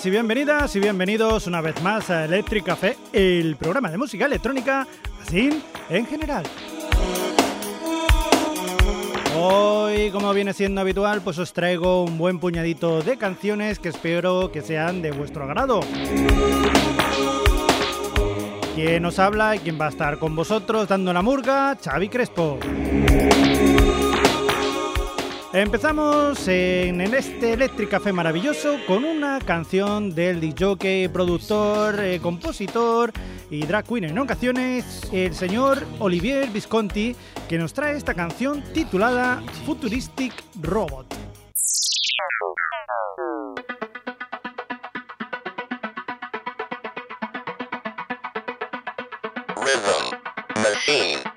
Buenas y bienvenidas y bienvenidos una vez más a Electric Café, el programa de música electrónica, así en general. Hoy, como viene siendo habitual, pues os traigo un buen puñadito de canciones que espero que sean de vuestro agrado. Quien os habla y quien va a estar con vosotros dando la murga, Xavi Crespo. Empezamos en este Electric Café maravilloso con una canción del DJ, productor, eh, compositor y drag queen en ocasiones, el señor Olivier Visconti, que nos trae esta canción titulada Futuristic Robot. Rhythm Machine.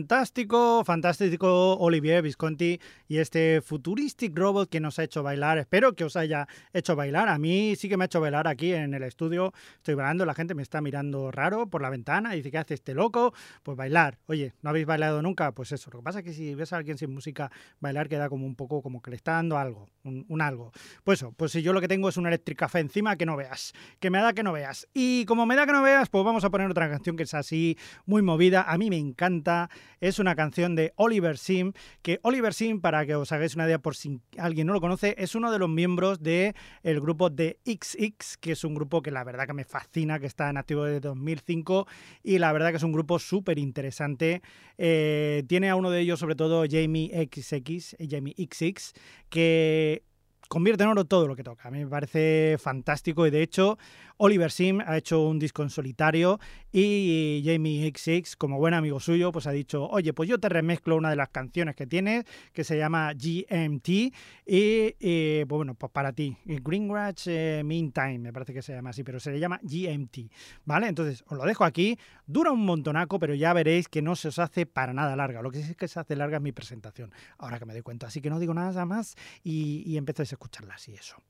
Fantástico, fantástico Olivier Visconti y este futuristic robot que nos ha hecho bailar. Espero que os haya hecho bailar. A mí sí que me ha hecho bailar aquí en el estudio. Estoy bailando, la gente me está mirando raro por la ventana dice, ¿qué hace este loco? Pues bailar. Oye, ¿no habéis bailado nunca? Pues eso. Lo que pasa es que si ves a alguien sin música bailar queda como un poco como que le está dando algo, un, algo. Pues eso, pues si yo lo que tengo es un electric café encima que no veas, que me da que no veas. Y como me da que no veas, pues vamos a poner otra canción que es así, muy movida. A mí me encanta es una canción de Oliver Sim, que Oliver Sim, para que os hagáis una idea por si alguien no lo conoce, es uno de los miembros del el grupo de XX, que es un grupo que la verdad que me fascina, que está en activo desde 2005 y la verdad que es un grupo súper interesante. Eh, tiene a uno de ellos, sobre todo Jamie XX, Jamie XX, que convierte en oro todo lo que toca. A mí me parece fantástico y de hecho Oliver Sim ha hecho un disco en solitario y Jamie XX, como buen amigo suyo, pues ha dicho, oye, pues yo te remezclo una de las canciones que tienes, que se llama GMT, y pues bueno, pues para ti, Greenwich eh, Meantime, me parece que se llama así, pero se le llama GMT, ¿vale? Entonces, os lo dejo aquí, dura un montonaco, pero ya veréis que no se os hace para nada larga, lo que sí es que se hace larga es mi presentación, ahora que me doy cuenta, así que no digo nada más y, y empecéis a escucharlas y eso.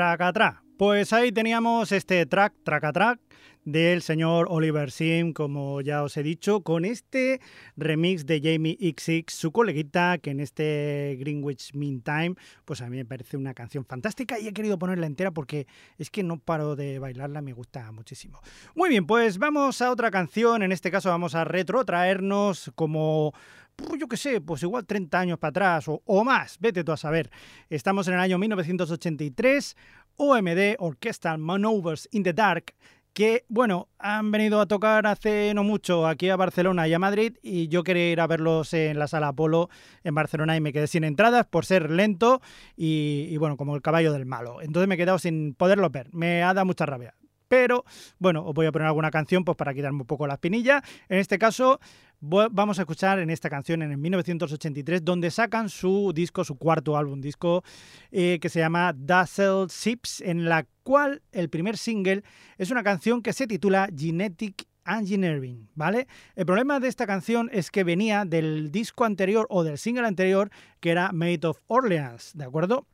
Mind. Traca, tra. Pues ahí teníamos este track, track, del señor Oliver Sim, como ya os he dicho, con este remix de Jamie XX, su coleguita, que en este Greenwich Mean Time, pues a mí me parece una canción fantástica y he querido ponerla entera porque es que no paro de bailarla, me gusta muchísimo. Muy bien, pues vamos a otra canción, en este caso vamos a retrotraernos como pues yo qué sé, pues igual 30 años para atrás o, o, más, vete tú a saber. Estamos en el año 1983, OMD, Orchestral Manovers in the Dark, que, bueno, han venido a tocar hace no mucho aquí a Barcelona y a Madrid y yo quería ir a verlos en la sala Apolo en Barcelona y me quedé sin entradas por ser lento y, bueno, como el caballo del malo. Entonces me he quedado sin poderlo ver. Me ha dado mucha rabia. Pero bueno, os voy a poner alguna canción pues para quitarme un poco la espinilla. En este caso, vamos a escuchar en esta canción en el 1983, donde sacan su disco, su cuarto álbum disco, eh, que se llama Dazzle Sips, en la cual el primer single es una canción que se titula Genetic Engineering, ¿vale? El problema de esta canción es que venía del disco anterior o del single anterior que era Made of Orleans, ¿de acuerdo?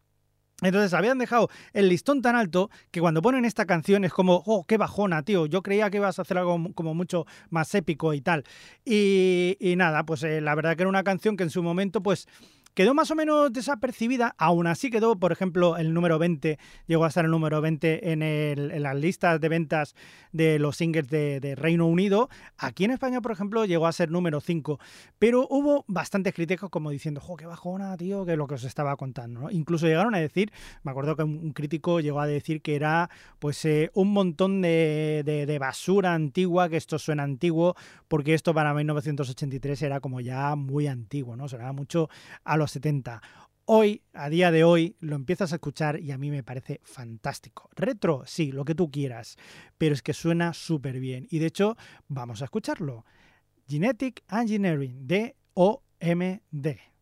Entonces habían dejado el listón tan alto que cuando ponen esta canción es como, oh, qué bajona, tío. Yo creía que ibas a hacer algo como mucho más épico y tal. Y, y nada, pues eh, la verdad que era una canción que en su momento, pues quedó más o menos desapercibida, aún así quedó, por ejemplo, el número 20, llegó a estar el número 20 en, las listas de ventas de los singles de, Reino Unido. Aquí en España, por ejemplo, llegó a ser número 5, pero hubo bastantes críticos como diciendo, jo, qué bajona, tío, que es lo que os estaba contando. Incluso llegaron a decir, me acuerdo que un crítico llegó a decir que era pues eh, un montón de basura antigua, que esto suena antiguo, porque esto para 1983 era como ya muy antiguo, ¿no? Sonaba mucho a los 70. Hoy, a día de hoy, lo empiezas a escuchar y a mí me parece fantástico. Retro, sí, lo que tú quieras, pero es que suena súper bien. Y de hecho, vamos a escucharlo. Genetic Engineering de OMD.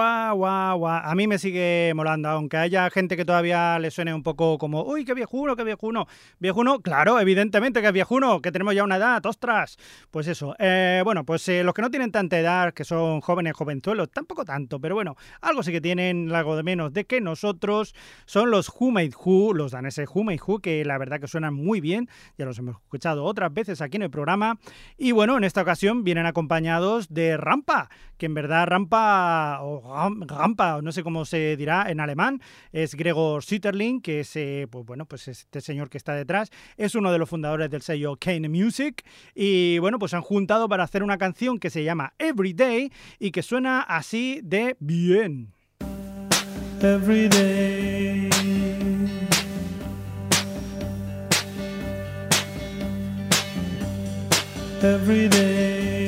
Guau, guau, guau. A mí me sigue molando, aunque haya gente que todavía le suene un poco como, uy, qué viejuno, qué viejuno. Viejuno, claro, evidentemente que es viejuno, que tenemos ya una edad, ostras. Pues eso. Eh, bueno, pues eh, los que no tienen tanta edad, que son jóvenes, jovenzuelos, tampoco tanto, pero bueno, algo sí que tienen, algo de menos de que nosotros, son los Who Who, los daneses Who Who, que la verdad que suenan muy bien, ya los hemos escuchado otras veces aquí en el programa. Y bueno, en esta ocasión vienen acompañados de Rampa, que en verdad Rampa, Rampa, no sé cómo se dirá en alemán, es Gregor Süterling, que es, eh, pues bueno, pues este señor que está detrás, es uno de los fundadores del sello Kane Music, y bueno, pues han juntado para hacer una canción que se llama Everyday y que suena así de bien. every day.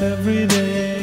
Every day.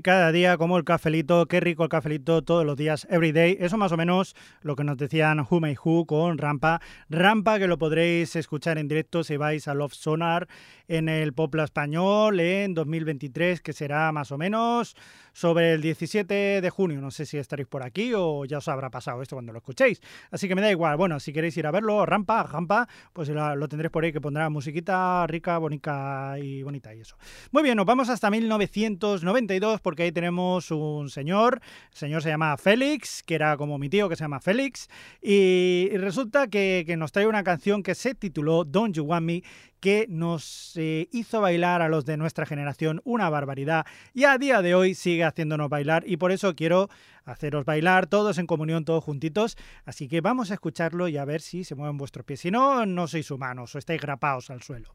Everyday, día, como el cafelito, qué rico el cafelito todos los días, everyday. Eso más o menos lo que nos decían Who May Who con Rampa. Rampa que lo podréis escuchar en directo si vais a Love Sonar en el Popla Español en 2023, que será más o menos sobre el 17 de junio. No sé si estaréis por aquí o ya os habrá pasado esto cuando lo escuchéis. Así que me da igual. Bueno, si queréis ir a verlo, Rampa, Rampa, pues lo, lo tendréis por ahí que pondrá musiquita rica, bonita y bonita y eso. Muy bien, nos vamos hasta 1990 92 porque ahí tenemos un señor, el señor se llama Félix, que era como mi tío que se llama Félix, y, resulta que, nos trae una canción que se tituló Don't You Want Me, que nos eh, hizo bailar a los de nuestra generación una barbaridad y a día de hoy sigue haciéndonos bailar y por eso quiero haceros bailar todos en comunión, todos juntitos. Así que vamos a escucharlo y a ver si se mueven vuestros pies. Si no, no sois humanos o estáis grapados al suelo.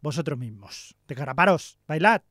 Vosotros mismos. Desgraparos, bailad.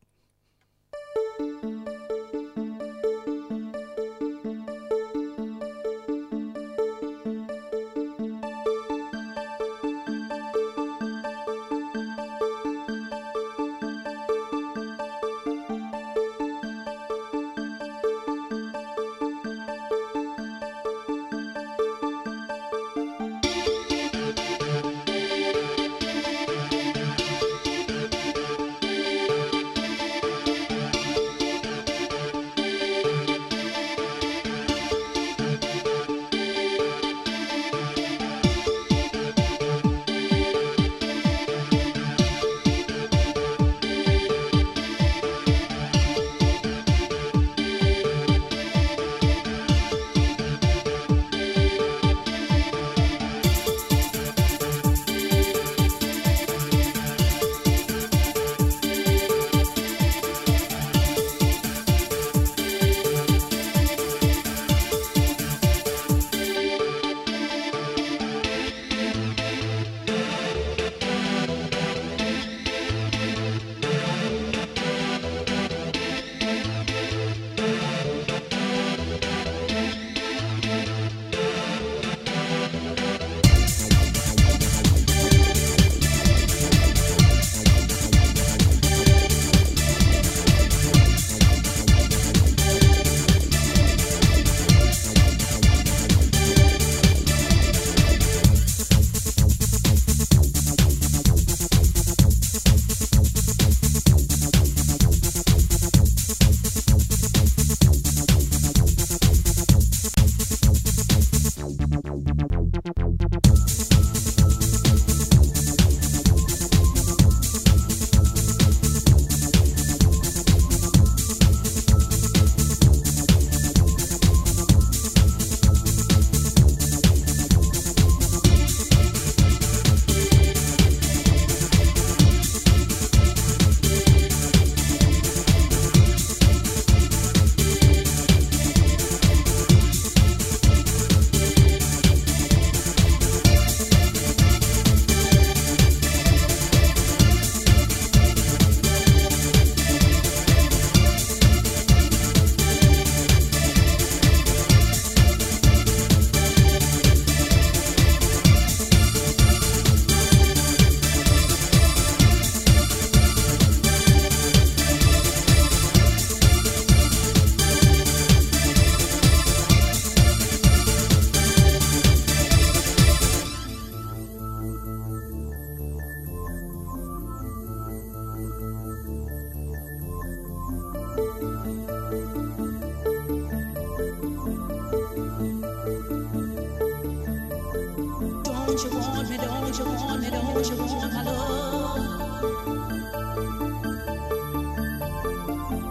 Don't you want my love?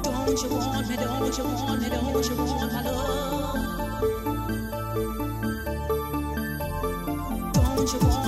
Don't you want me? Don't you want me? Don't you want my love? Don't you want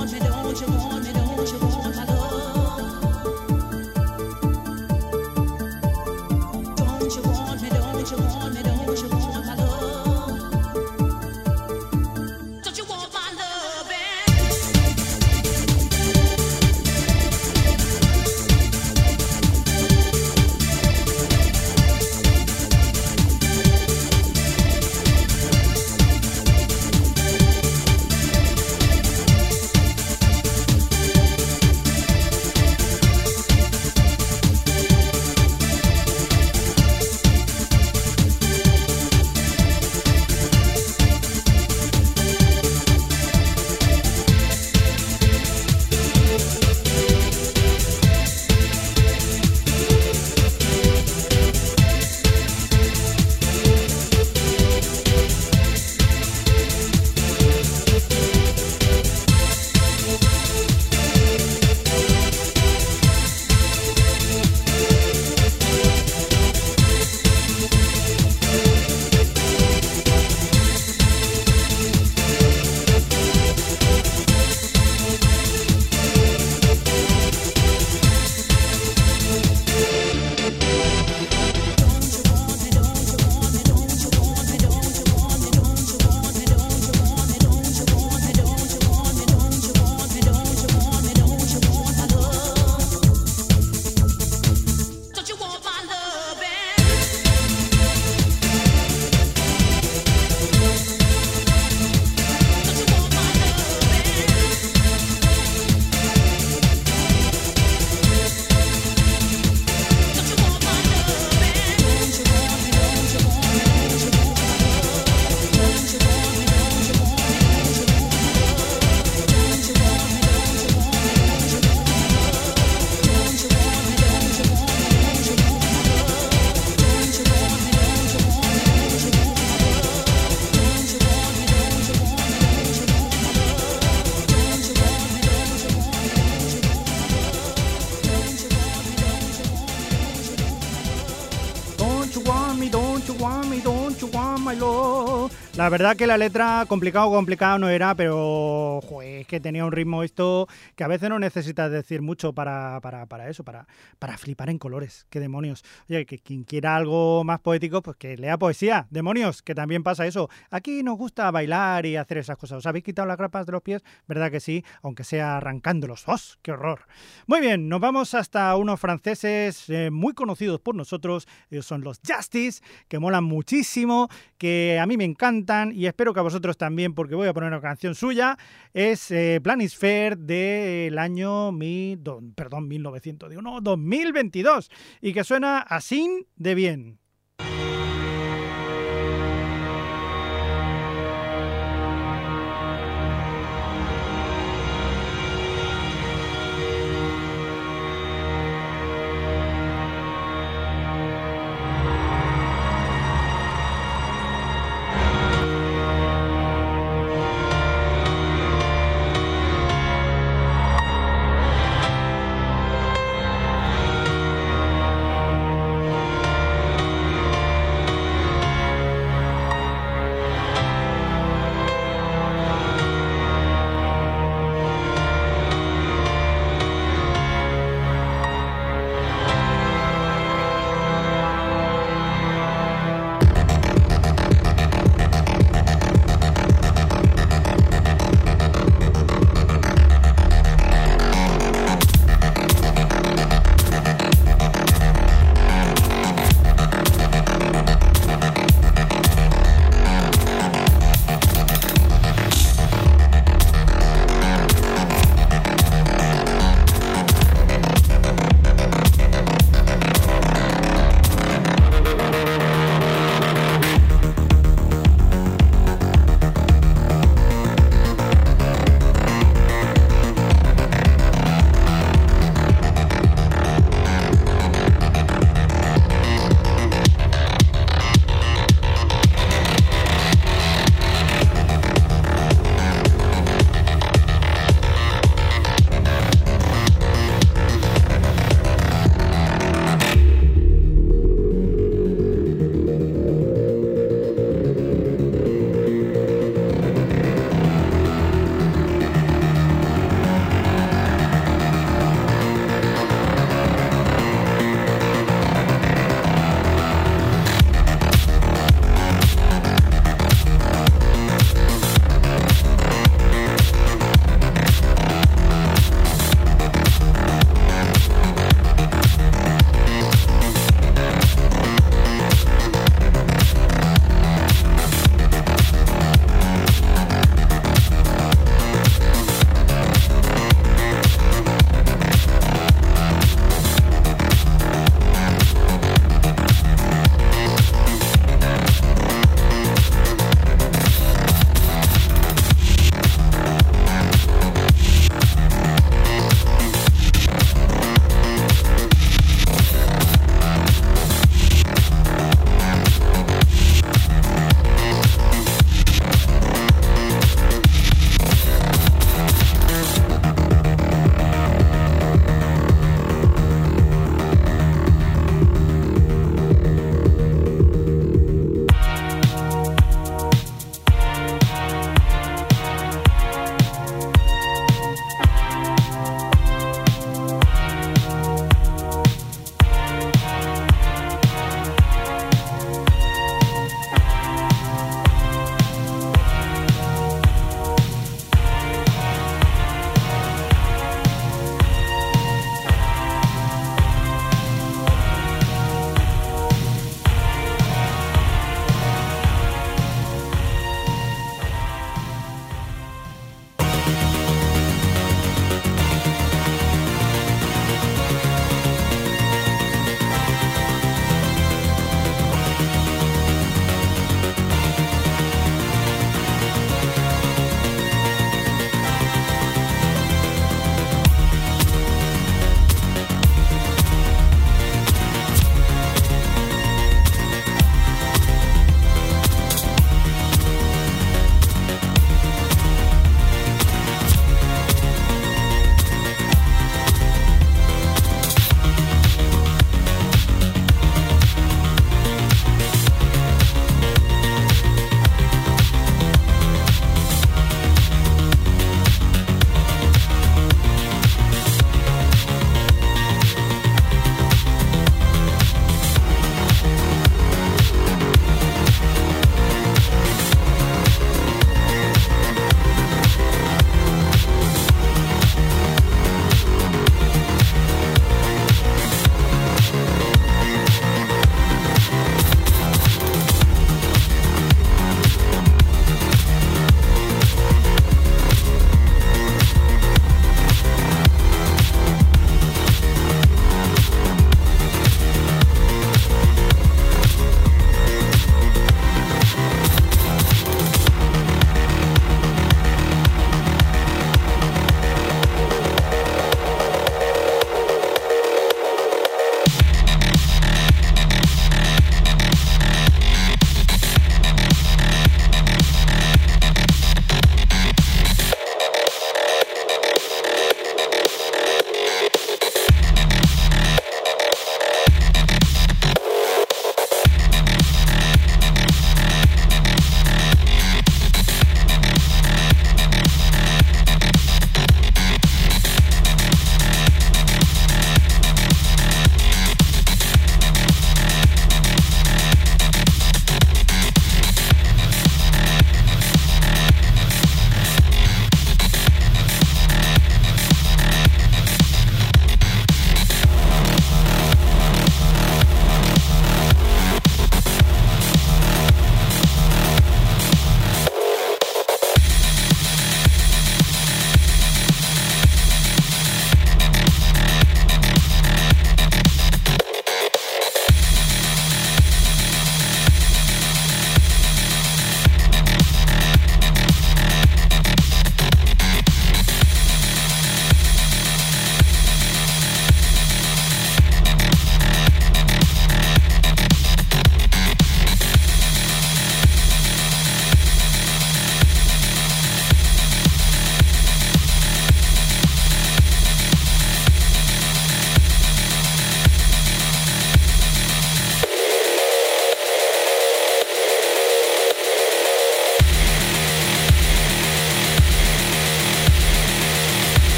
La verdad que la letra complicado, complicado no era, pero que tenía un ritmo esto que a veces no necesitas decir mucho para, para, para eso, para, para flipar en colores. ¡Qué demonios! Oye, que quien quiera algo más poético, pues que lea poesía. ¡Demonios! Que también pasa eso. Aquí nos gusta bailar y hacer esas cosas. ¿Os habéis quitado las grapas de los pies? ¿Verdad que sí? Aunque sea arrancándolos. ¡Oh, ¡Qué horror! Muy bien, nos vamos hasta unos franceses eh, muy conocidos por nosotros. Ellos son los Justice, que molan muchísimo, que a mí me encantan y espero que a vosotros también, porque voy a poner una canción suya. Es eh, Planisphère del año mi, do- perdón, 1900, digo, no, 2022. Y que suena así de bien.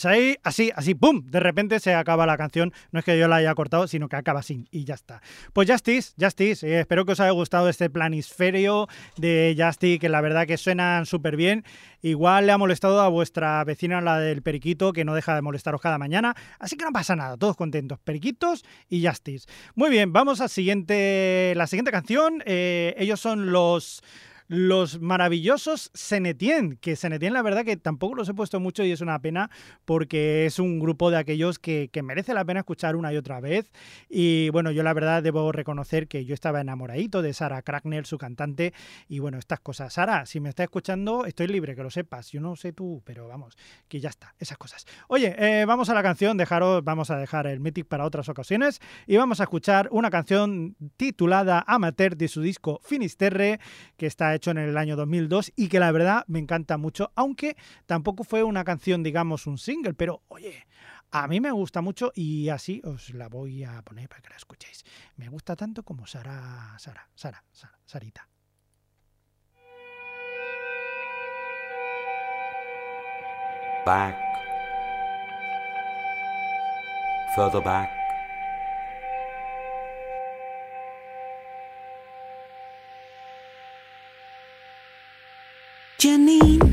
Pues ahí, así, así, ¡pum! De repente se acaba la canción. No es que yo la haya cortado, sino que acaba así y ya está. Pues Justice, Justice, eh, espero que os haya gustado este planisferio de Justice, que la verdad que suenan súper bien. Igual le ha molestado a vuestra vecina, la del Periquito, que no deja de molestaros cada mañana. Así que no pasa nada, todos contentos. Periquitos y Justice. Muy bien, vamos a siguiente, la siguiente canción. Eh, ellos son los los maravillosos Senetien, que Senetien la verdad que tampoco los he puesto mucho y es una pena porque es un grupo de aquellos que, que, merece la pena escuchar una y otra vez. Y bueno, yo la verdad debo reconocer que yo estaba enamoradito de Sara Crackner, su cantante, y bueno, estas cosas. Sara, si me estás escuchando, estoy libre, que lo sepas. Yo no sé tú, pero vamos, que ya está, esas cosas. Oye, eh, vamos a la canción, dejaros, vamos a dejar el Mythic para otras ocasiones y vamos a escuchar una canción titulada Amateur de su disco Finisterre, que está hecho en el año 2002 y que la verdad me encanta mucho, aunque tampoco fue una canción, digamos, un single, pero oye, a mí me gusta mucho y así os la voy a poner para que la escuchéis. Me gusta tanto como Sara, Sara, Sara, Sara, Sarita. Back. Further back. Janine,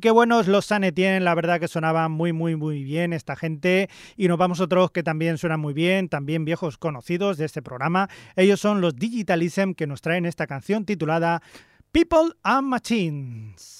qué buenos los Sanetien, la verdad que sonaban muy, muy, muy bien esta gente. Y nos vamos otros que también suenan muy bien, también viejos conocidos de este programa. Ellos son los Digitalism que nos traen esta canción titulada People and Machines.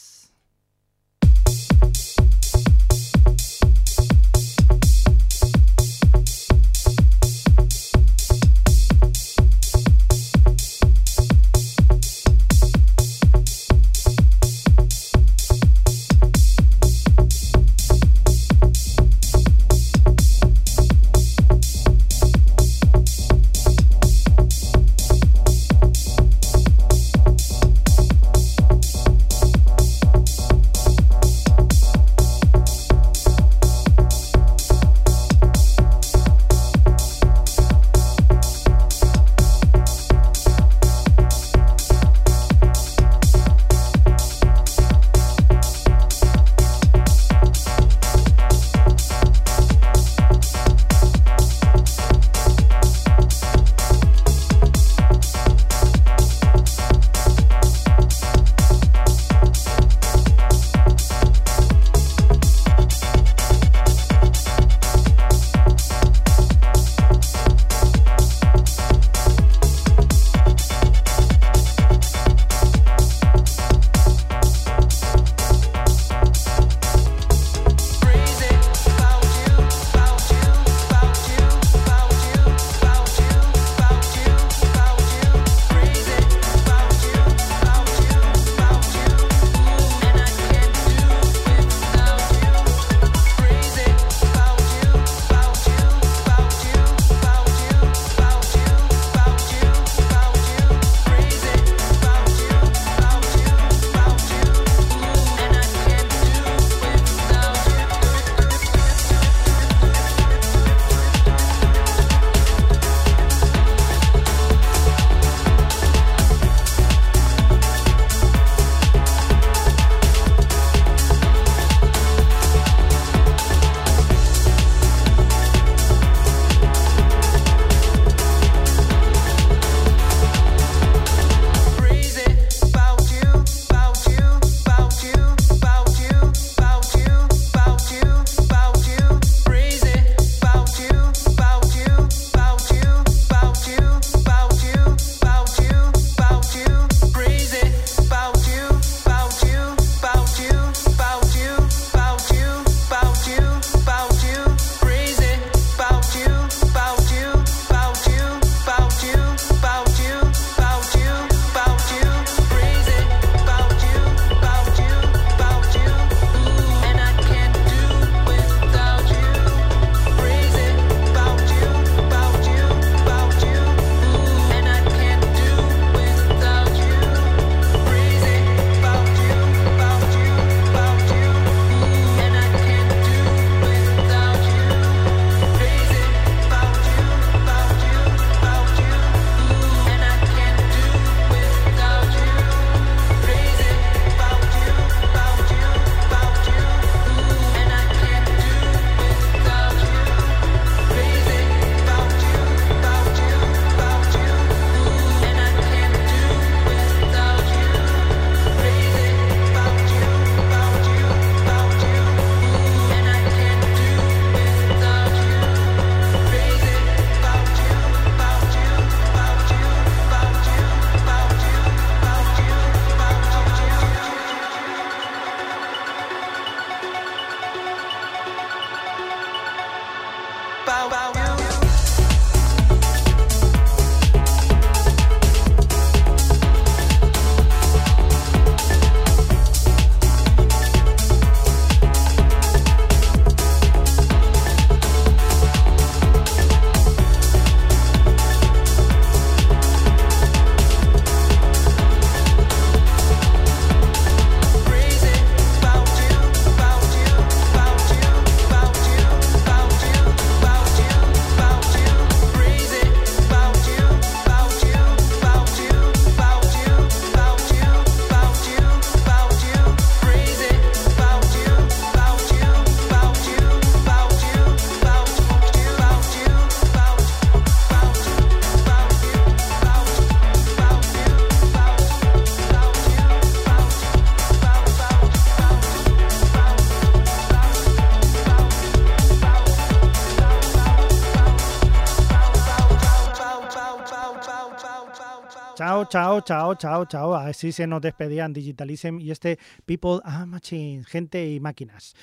Chao, chao, chao, chao. Así se nos despedían Digitalism y este People and Machines, gente y máquinas.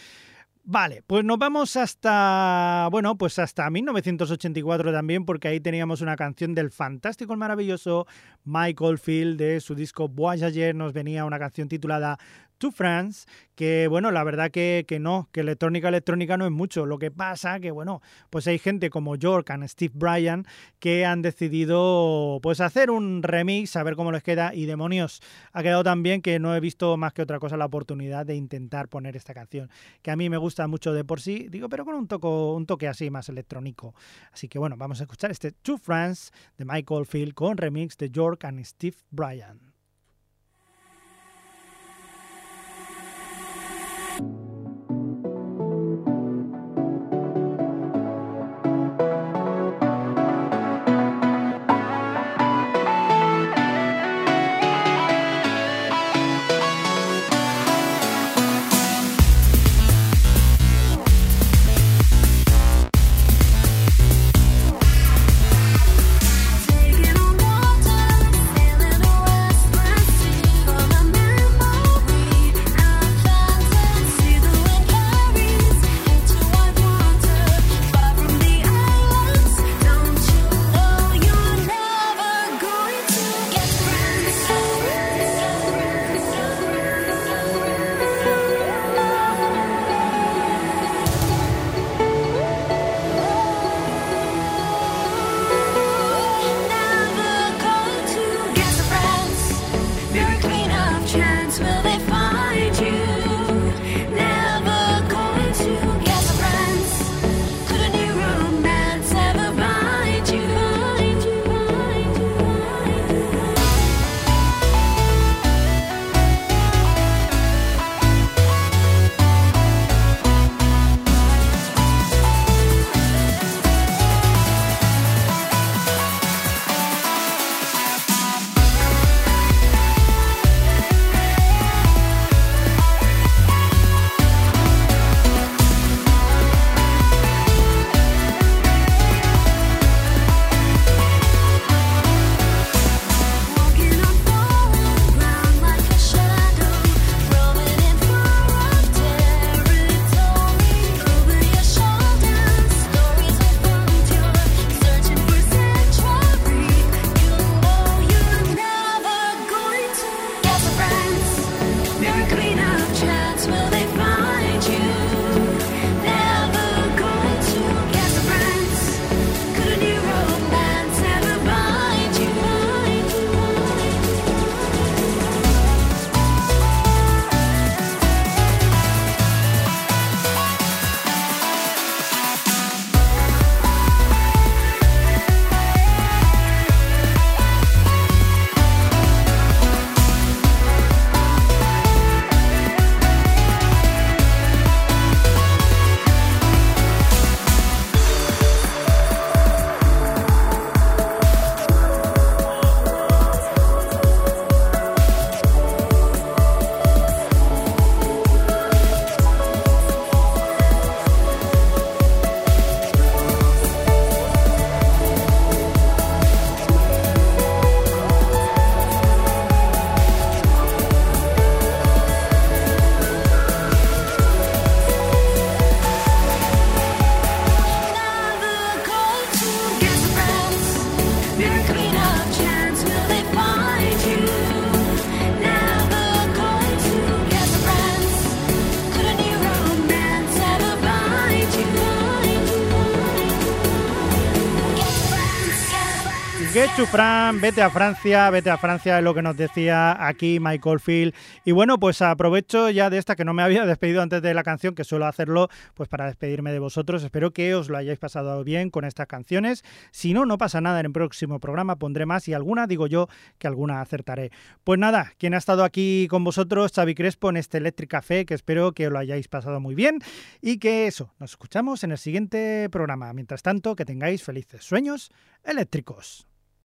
Vale, pues nos vamos hasta, bueno, pues hasta 1984 también, porque ahí teníamos una canción del fantástico, el maravilloso Michael Field de su disco Voyager. Nos venía una canción titulada To France, que bueno, la verdad que, que no, que electrónica electrónica no es mucho. Lo que pasa que bueno, pues hay gente como York and Steve Bryan que han decidido pues hacer un remix, a ver cómo les queda. Y demonios, ha quedado tan bien que no he visto más que otra cosa la oportunidad de intentar poner esta canción, que a mí me gusta mucho de por sí, digo, pero con un, toco, un toque así más electrónico. Así que bueno, vamos a escuchar este To France de Michael Field con remix de York and Steve Bryan. Friends. Get to Fran, vete a Francia, vete a Francia, es lo que nos decía aquí Michael Field. Y bueno, pues aprovecho ya de esta que no me había despedido antes de la canción, que suelo hacerlo pues para despedirme de vosotros. Espero que os lo hayáis pasado bien con estas canciones. Si no, no pasa nada, en el próximo programa pondré más y alguna, digo yo, que alguna acertaré. Pues nada, quien ha estado aquí con vosotros, Xavi Crespo, en este Electric Café, que espero que lo hayáis pasado muy bien y que eso, nos escuchamos en el siguiente programa. Mientras tanto, que tengáis felices sueños eléctricos.